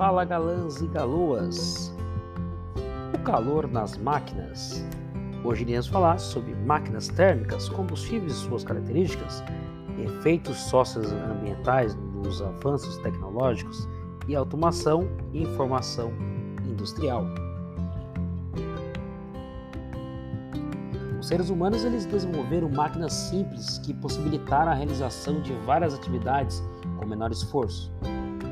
Fala galãs e galoas! O calor nas máquinas. Hoje iremos falar sobre máquinas térmicas, combustíveis e suas características, efeitos socioambientais nos avanços tecnológicos e automação e informação industrial. Os seres humanos eles desenvolveram máquinas simples que possibilitaram a realização de várias atividades com menor esforço.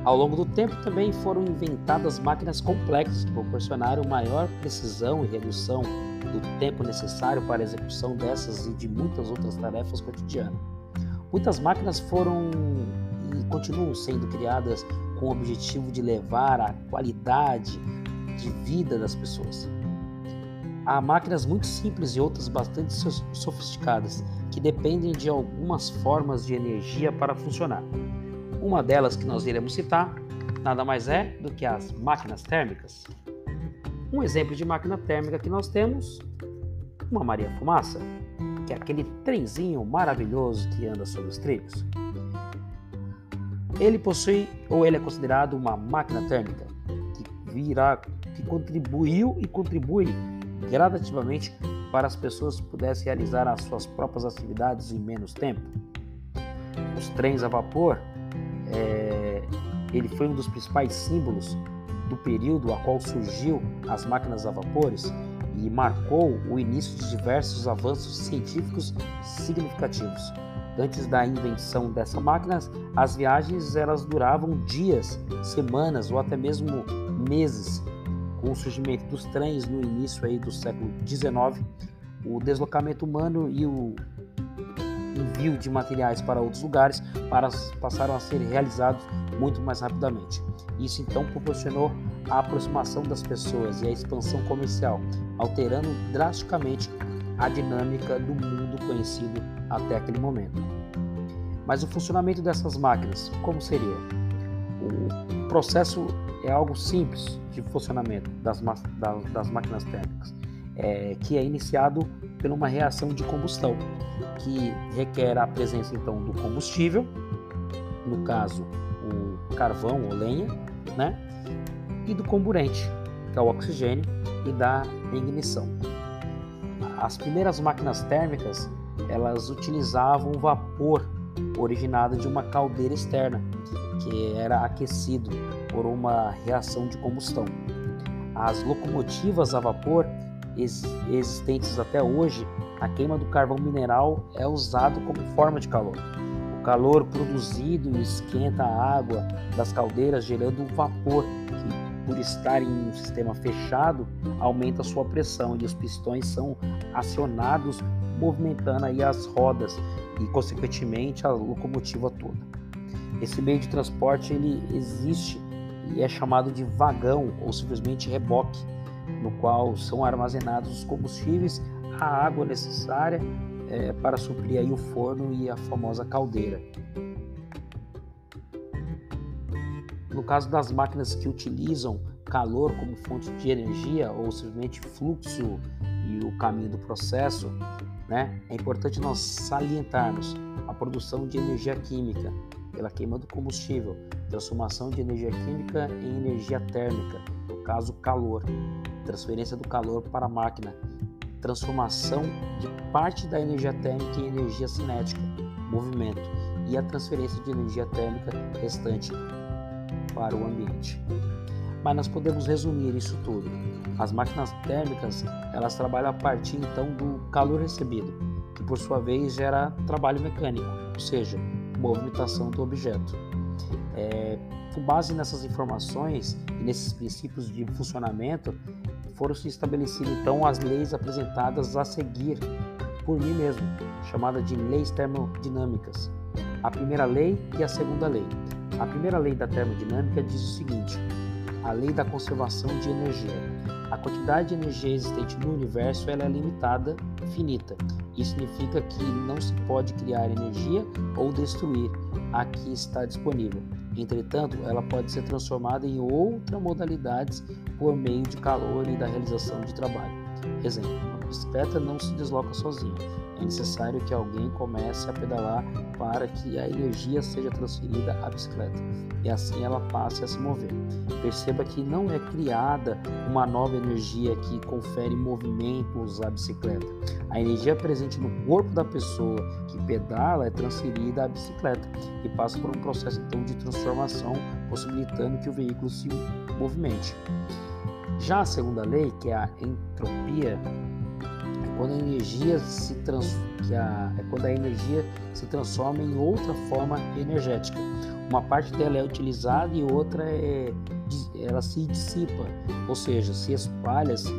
Ao longo do tempo também foram inventadas máquinas complexas que proporcionaram maior precisão e redução do tempo necessário para a execução dessas e de muitas outras tarefas cotidianas. Muitas máquinas foram e continuam sendo criadas com o objetivo de levar a qualidade de vida das pessoas. Há máquinas muito simples e outras bastante sofisticadas que dependem de algumas formas de energia para funcionar. Uma delas que nós iremos citar nada mais é do que as máquinas térmicas. Um exemplo de máquina térmica que nós temos, uma Maria Fumaça, que é aquele trenzinho maravilhoso que anda sobre os trilhos. Ele possui ou ele é considerado uma máquina térmica que virá que contribuiu e contribui gradativamente para as pessoas pudessem realizar as suas próprias atividades em menos tempo. Os trens a vapor é, ele foi um dos principais símbolos do período a qual surgiu as máquinas a vapores e marcou o início de diversos avanços científicos significativos. Antes da invenção dessa máquina, as viagens elas duravam dias, semanas ou até mesmo meses. Com o surgimento dos trens no início aí do século XIX, o deslocamento humano e o envio de materiais para outros lugares para, passaram a ser realizados muito mais rapidamente. Isso então proporcionou a aproximação das pessoas e a expansão comercial, alterando drasticamente a dinâmica do mundo conhecido até aquele momento. Mas o funcionamento dessas máquinas, como seria? O processo é algo simples de funcionamento das, das, das máquinas térmicas, é, que é iniciado por uma reação de combustão que requer a presença então do combustível, no caso o carvão ou lenha, né? E do comburente, que é o oxigênio, e da ignição. As primeiras máquinas térmicas elas utilizavam vapor originado de uma caldeira externa, que era aquecido por uma reação de combustão. As locomotivas a vapor existentes até hoje a queima do carvão mineral é usado como forma de calor. O calor produzido esquenta a água das caldeiras, gerando um vapor que, por estar em um sistema fechado, aumenta sua pressão e os pistões são acionados, movimentando aí as rodas e, consequentemente, a locomotiva toda. Esse meio de transporte ele existe e é chamado de vagão ou simplesmente reboque, no qual são armazenados os combustíveis a água necessária é, para suprir aí o forno e a famosa caldeira. No caso das máquinas que utilizam calor como fonte de energia ou simplesmente fluxo e o caminho do processo, né, é importante nós salientarmos a produção de energia química pela queima do combustível, transformação de energia química em energia térmica, no caso calor, transferência do calor para a máquina transformação de parte da energia térmica em energia cinética, movimento, e a transferência de energia térmica restante para o ambiente. Mas nós podemos resumir isso tudo. As máquinas térmicas, elas trabalham a partir então do calor recebido, que por sua vez gera trabalho mecânico, ou seja, movimentação do objeto. É, com base nessas informações e nesses princípios de funcionamento, foram se estabelecidas então as leis apresentadas a seguir por mim mesmo, chamada de leis termodinâmicas. A primeira lei e a segunda lei. A primeira lei da termodinâmica diz o seguinte: a lei da conservação de energia. A quantidade de energia existente no universo ela é limitada, finita. Isso significa que não se pode criar energia ou destruir a que está disponível. Entretanto, ela pode ser transformada em outras modalidades por meio de calor e da realização de trabalho. Exemplo: uma bicicleta não se desloca sozinha, é necessário que alguém comece a pedalar para que a energia seja transferida à bicicleta e assim ela passe a se mover. Perceba que não é criada uma nova energia que confere movimentos à bicicleta. A energia presente no corpo da pessoa que pedala é transferida à bicicleta e passa por um processo então de transformação, possibilitando que o veículo se movimente. Já a segunda lei, que é a entropia, quando a energia se trans, que a, é quando a energia se transforma em outra forma energética. Uma parte dela é utilizada e outra é ela se dissipa, ou seja, se espalha, se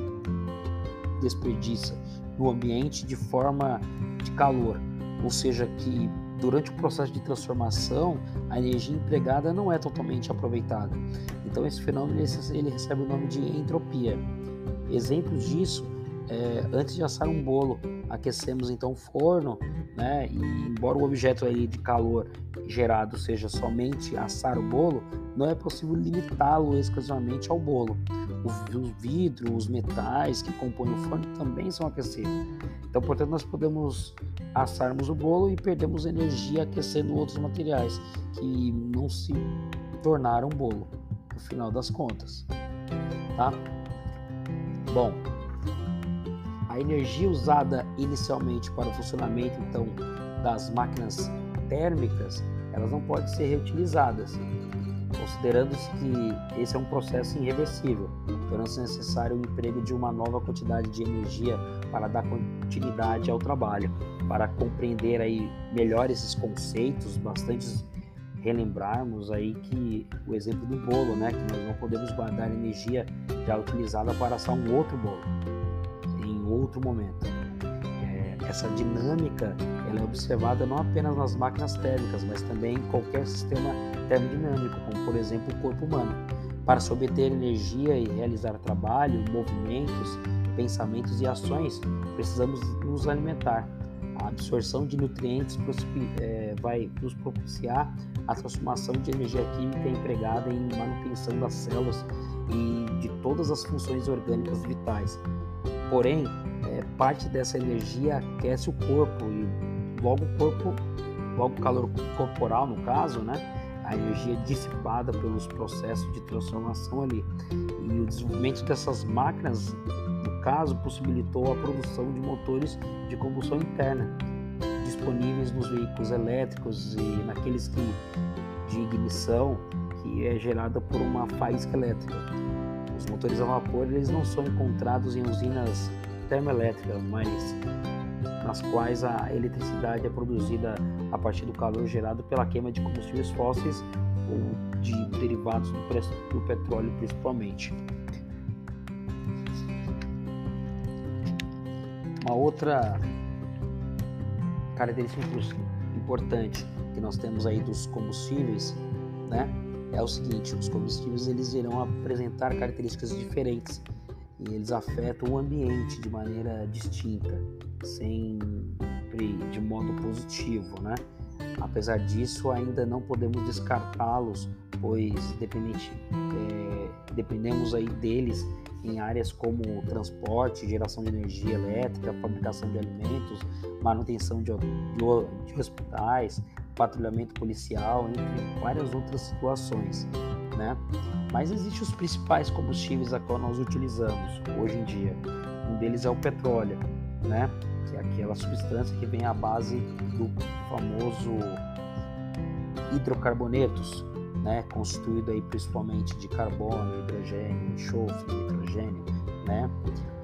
desperdiça no ambiente de forma de calor, ou seja, que durante o processo de transformação a energia empregada não é totalmente aproveitada. Então esse fenômeno ele recebe o nome de entropia. Exemplos disso é, antes de assar um bolo, aquecemos então o forno, né? E embora o objeto aí de calor gerado seja somente assar o bolo, não é possível limitá-lo exclusivamente ao bolo. O vidro, os metais que compõem o forno também são aquecidos. Então, portanto, nós podemos assarmos o bolo e perdemos energia aquecendo outros materiais que não se tornaram bolo, no final das contas. Tá? Bom, a energia usada inicialmente para o funcionamento então das máquinas térmicas, elas não podem ser reutilizadas, considerando-se que esse é um processo irreversível, tornando-se necessário o emprego de uma nova quantidade de energia para dar continuidade ao trabalho. Para compreender aí melhor esses conceitos, bastante relembrarmos aí que o exemplo do bolo, né, que nós não podemos guardar energia já utilizada para assar um outro bolo outro momento. É, essa dinâmica ela é observada não apenas nas máquinas térmicas, mas também em qualquer sistema termodinâmico, como por exemplo o corpo humano. Para se obter energia e realizar trabalho, movimentos, pensamentos e ações, precisamos nos alimentar. A absorção de nutrientes é, vai nos propiciar a transformação de energia química empregada em manutenção das células e de todas as funções orgânicas vitais. Porém, parte dessa energia aquece o corpo e logo o corpo, logo o calor corporal no caso, né? A energia dissipada pelos processos de transformação ali. E o desenvolvimento dessas máquinas, no caso, possibilitou a produção de motores de combustão interna, disponíveis nos veículos elétricos e naqueles que de ignição que é gerada por uma faísca elétrica. Os motores a vapor eles não são encontrados em usinas termoelétricas, mas nas quais a eletricidade é produzida a partir do calor gerado pela queima de combustíveis fósseis ou de derivados do, petróleo principalmente. Uma outra característica importante que nós temos aí dos combustíveis, né, é o seguinte: os combustíveis eles irão apresentar características diferentes e eles afetam o ambiente de maneira distinta, sempre de modo positivo, né? Apesar disso, ainda não podemos descartá-los, pois dependente, é, dependemos aí deles em áreas como transporte, geração de energia elétrica, fabricação de alimentos, manutenção de, de, de hospitais, patrulhamento policial, entre várias outras situações, né? Mas existem os principais combustíveis a qual nós utilizamos hoje em dia. Um deles é o petróleo, né? Que é aquela substância que vem à base do famoso hidrocarbonetos, né? Constituído aí principalmente de carbono, hidrogênio, enxofre, nitrogênio, né?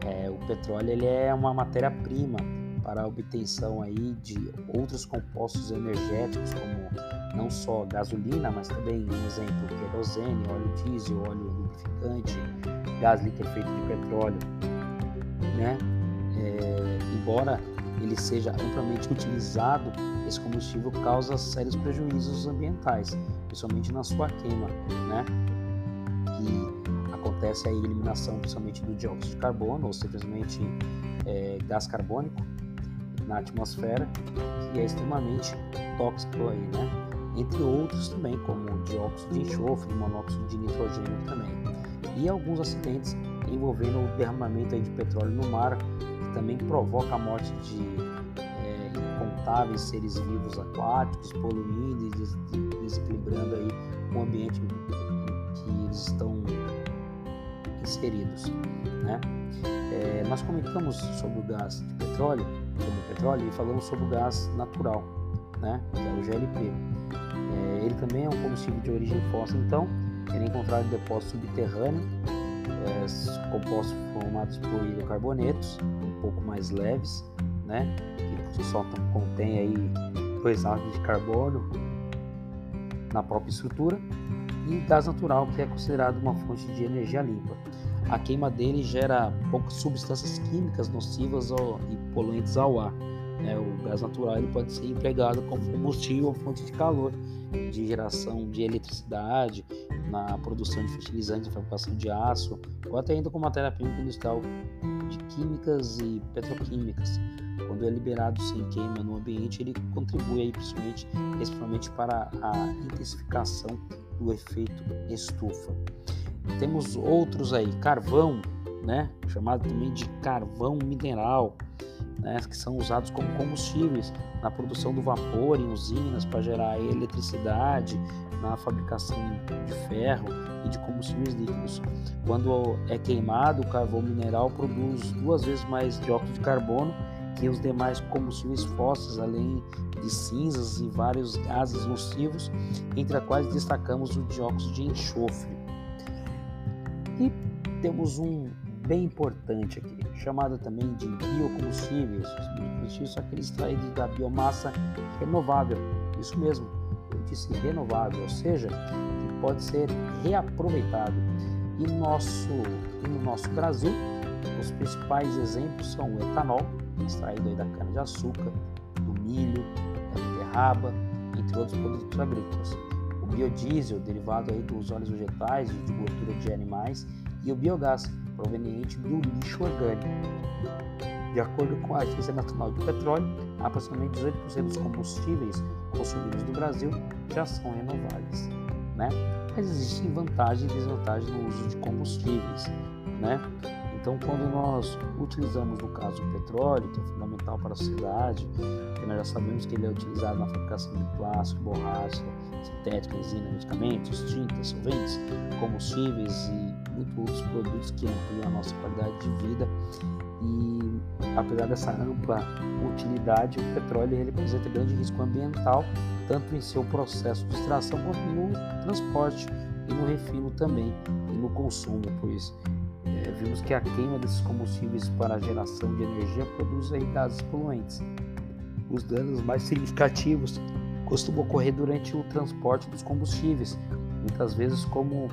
É, o petróleo ele é uma matéria-prima para a obtenção aí de outros compostos energéticos, como não só gasolina, mas também, um exemplo, querosene, óleo diesel, óleo lubrificante, gás liquefeito de petróleo, né? É, embora ele seja amplamente utilizado, esse combustível causa sérios prejuízos ambientais, principalmente na sua queima, né? Que acontece a eliminação principalmente do dióxido de carbono ou simplesmente é, gás carbônico na atmosfera, que é extremamente tóxico aí, né? Entre outros também, como dióxido de enxofre, monóxido de nitrogênio também. E alguns acidentes envolvendo o derramamento de petróleo no mar, que também provoca a morte de é, sustentáveis seres vivos aquáticos, poluindo e desequilibrando aí o ambiente que eles estão inseridos. Né? É, nós comentamos sobre o gás de petróleo, sobre petróleo e falamos sobre o gás natural, né? que é o GLP. É, ele também é um combustível de origem fóssil, então ele é encontrado em depósito subterrâneo, é, compostos formados por hidrocarbonetos, um pouco mais leves, né? que só contém aí dois átomos de carbono na própria estrutura, e gás natural, que é considerado uma fonte de energia limpa. A queima dele gera poucas substâncias químicas nocivas e poluentes ao ar. Né? O gás natural ele pode ser empregado como combustível fonte de calor, de geração de eletricidade, na produção de fertilizantes, fabricação de aço, ou até ainda como matéria-prima industrial de químicas e petroquímicas. Quando é liberado sem queima no ambiente, ele contribui aí, principalmente, principalmente para a intensificação do efeito estufa. Temos outros aí, carvão, né, chamado também de carvão mineral, né, que são usados como combustíveis na produção do vapor em usinas para gerar eletricidade, na fabricação de ferro e de combustíveis líquidos. Quando é queimado, o carvão mineral produz duas vezes mais dióxido de carbono que os demais combustíveis fósseis, além de cinzas e vários gases nocivos, entre os quais destacamos o dióxido de enxofre. E temos um bem importante aqui, chamado também de biocombustíveis. Os biocombustíveis são aqueles extraídos da biomassa renovável. Isso mesmo, eu disse renovável, ou seja, que pode ser reaproveitado. E, nosso, no nosso Brasil, os principais exemplos são o etanol, extraído da cana-de-açúcar, do milho, da beterraba, entre outros produtos agrícolas. O biodiesel, derivado aí dos óleos vegetais e de gordura de animais, e o biogás, proveniente do lixo orgânico. De acordo com a Agência Nacional de Petróleo, aproximadamente 18% dos combustíveis consumidos no Brasil já são renováveis. Né? Mas existem vantagens e desvantagens no uso de combustíveis. Né? Então, quando nós utilizamos, no caso, o petróleo, que é fundamental para a sociedade, que nós já sabemos que ele é utilizado na fabricação de plástico, borracha, sintética, resina, medicamentos, tintas, solventes, combustíveis e muitos outros produtos que ampliam a nossa qualidade de vida. E apesar dessa ampla utilidade, o petróleo representa grande risco ambiental, tanto em seu processo de extração quanto no transporte e no refino também, e no consumo, pois é, vimos que a queima desses combustíveis para a geração de energia produz gases poluentes. Os danos mais significativos costumam ocorrer durante o transporte dos combustíveis, muitas vezes como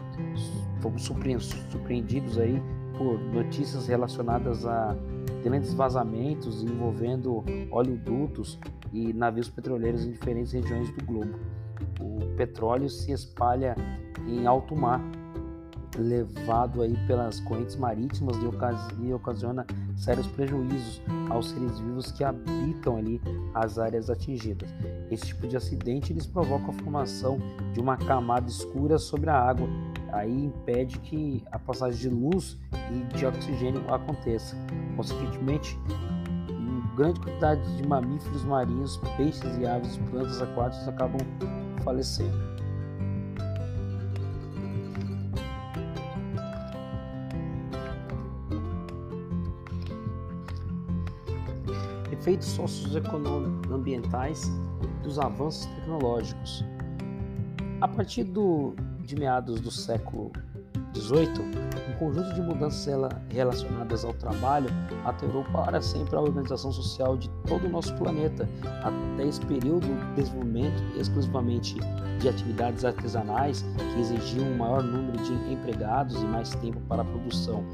fomos surpreendidos aí por notícias relacionadas a grandes vazamentos envolvendo oleodutos e navios petroleiros em diferentes regiões do globo. O petróleo se espalha em alto mar levado aí pelas correntes marítimas e ocasiona sérios prejuízos aos seres vivos que habitam ali as áreas atingidas. Esse tipo de acidente eles provocam a formação de uma camada escura sobre a água, aí impede que a passagem de luz e de oxigênio aconteça. Consequentemente, grande quantidade de mamíferos marinhos, peixes e aves plantas aquáticas acabam falecendo. efeitos socioambientais dos avanços tecnológicos. A partir do, de meados do século XVIII, um conjunto de mudanças relacionadas ao trabalho alterou para sempre a organização social de todo o nosso planeta. Até esse período, o desenvolvimento exclusivamente de atividades artesanais que exigiam um maior número de empregados e mais tempo para a produção.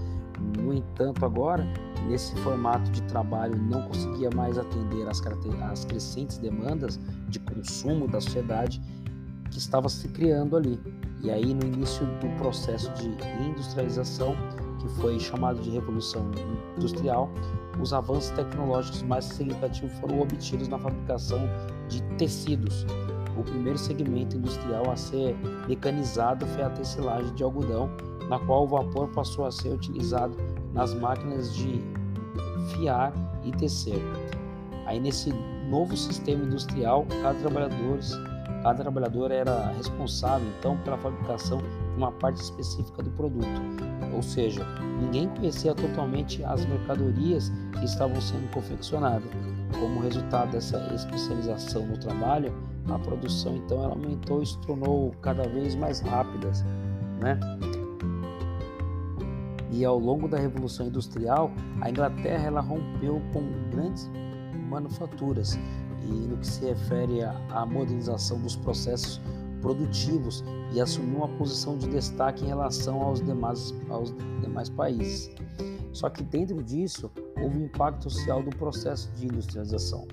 No entanto, agora nesse formato de trabalho não conseguia mais atender às, crescentes demandas de consumo da sociedade que estava se criando ali. E aí, no início do processo de industrialização, que foi chamado de Revolução Industrial, os avanços tecnológicos mais significativos foram obtidos na fabricação de tecidos. O primeiro segmento industrial a ser mecanizado foi a tecelagem de algodão, na qual o vapor passou a ser utilizado nas máquinas de fiar e tecer. Aí nesse novo sistema industrial, cada trabalhador, cada trabalhador era responsável então pela fabricação de uma parte específica do produto. Ou seja, ninguém conhecia totalmente as mercadorias que estavam sendo confeccionadas. Como resultado dessa especialização no trabalho, a produção então ela aumentou e se tornou cada vez mais rápida, né? E ao longo da Revolução Industrial, a Inglaterra ela rompeu com grandes manufaturas e no que se refere à modernização dos processos produtivos e assumiu uma posição de destaque em relação aos demais, aos demais países. Só que dentro disso houve um impacto social do processo de industrialização.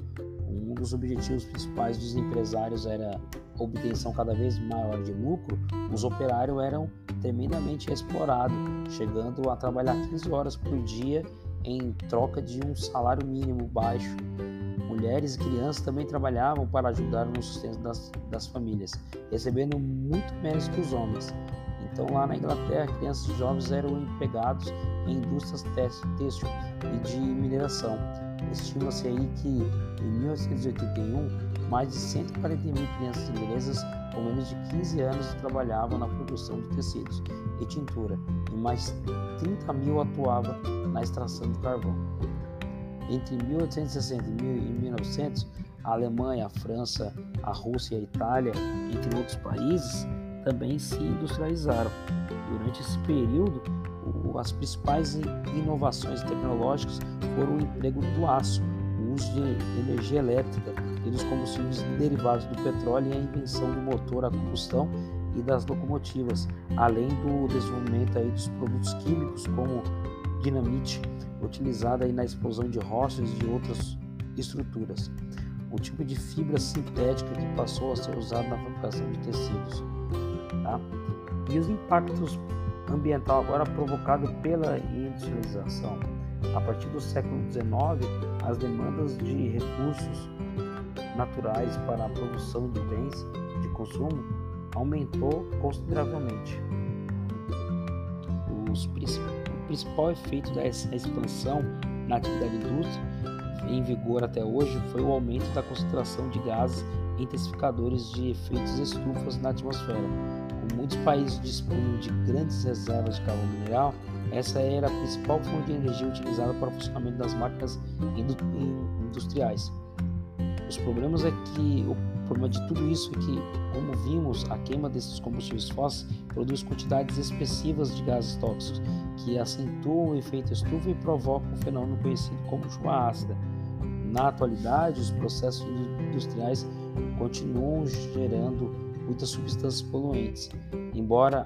Um dos objetivos principais dos empresários era obtenção cada vez maior de lucro. Os operários eram tremendamente explorados, chegando a trabalhar 15 horas por dia em troca de um salário mínimo baixo. Mulheres e crianças também trabalhavam para ajudar no sustento das, das famílias, recebendo muito menos que os homens. Então, lá na Inglaterra, crianças e jovens eram empregados em indústrias têxtil e de mineração. Estima-se aí que em 1981, mais de 140 mil crianças inglesas com menos de 15 anos trabalhavam na produção de tecidos e tintura, e mais 30 mil atuavam na extração de carvão. Entre 1860 e 1900, a Alemanha, a França, a Rússia e a Itália, entre outros países, também se industrializaram. Durante esse período, as principais inovações tecnológicas foram o emprego do aço, o uso de energia elétrica e dos combustíveis derivados do petróleo e a invenção do motor a combustão e das locomotivas, além do desenvolvimento aí dos produtos químicos como dinamite, utilizada aí na explosão de rochas e de outras estruturas. O tipo de fibra sintética que passou a ser usado na fabricação de tecidos. Tá? E os impactos ambiental agora provocado pela industrialização. A partir do século XIX, as demandas de recursos naturais para a produção de bens de consumo aumentou consideravelmente. O principal efeito dessa expansão na atividade indústria em vigor até hoje foi o aumento da concentração de gases intensificadores de efeitos estufas na atmosfera, muitos países dispunham de grandes reservas de carvão mineral, essa era a principal fonte de energia utilizada para o funcionamento das máquinas industriais. Os problemas é que o problema de tudo isso é que, como vimos, a queima desses combustíveis fósseis produz quantidades expressivas de gases tóxicos que acentuam o efeito estufa e provocam um fenômeno conhecido como chuva ácida. Na atualidade, os processos industriais continuam gerando muitas substâncias poluentes. Embora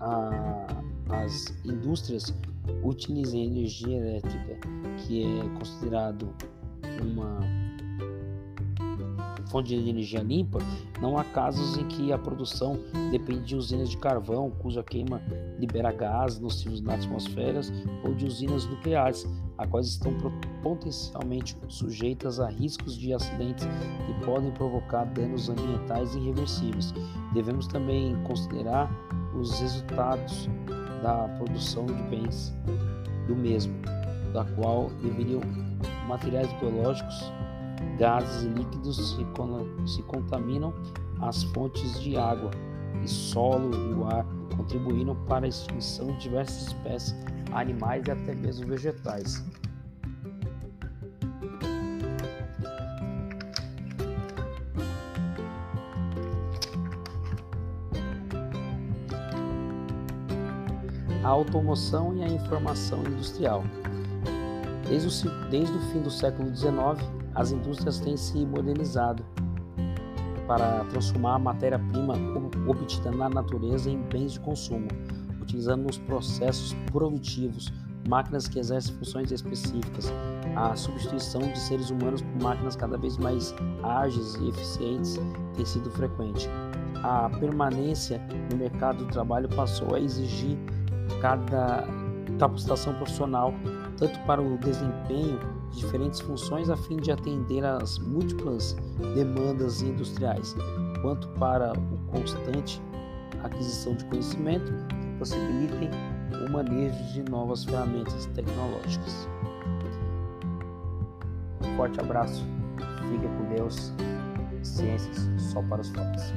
a, as indústrias utilizem energia elétrica, que é considerado uma fonte de energia limpa, não há casos em que a produção depende de usinas de carvão, cuja queima libera gases nocivos na atmosfera, ou de usinas nucleares, as quais estão potencialmente sujeitas a riscos de acidentes que podem provocar danos ambientais irreversíveis. Devemos também considerar os resultados da produção de bens do mesmo, da qual deveriam materiais biológicos, gases e líquidos se, contaminam as fontes de água e solo e o ar, contribuindo para a extinção de diversas espécies animais e até mesmo vegetais. A automoção e a informação industrial. Desde o, desde o fim do século XIX, as indústrias têm se modernizado para transformar a matéria-prima obtida na natureza em bens de consumo utilizando nos processos produtivos máquinas que exercem funções específicas, a substituição de seres humanos por máquinas cada vez mais ágeis e eficientes tem sido frequente. A permanência no mercado do trabalho passou a exigir cada capacitação profissional, tanto para o desempenho de diferentes funções a fim de atender às múltiplas demandas industriais, quanto para o constante aquisição de conhecimento possibilitem o manejo de novas ferramentas tecnológicas. Um forte abraço, Fica com Deus. Ciências só para os fortes.